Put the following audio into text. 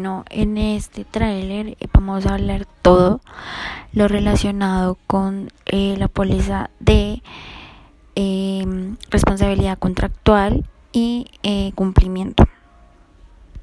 Bueno, en este tráiler eh, vamos a hablar todo lo relacionado con eh, la póliza de em, responsabilidad contractual y eh, cumplimiento.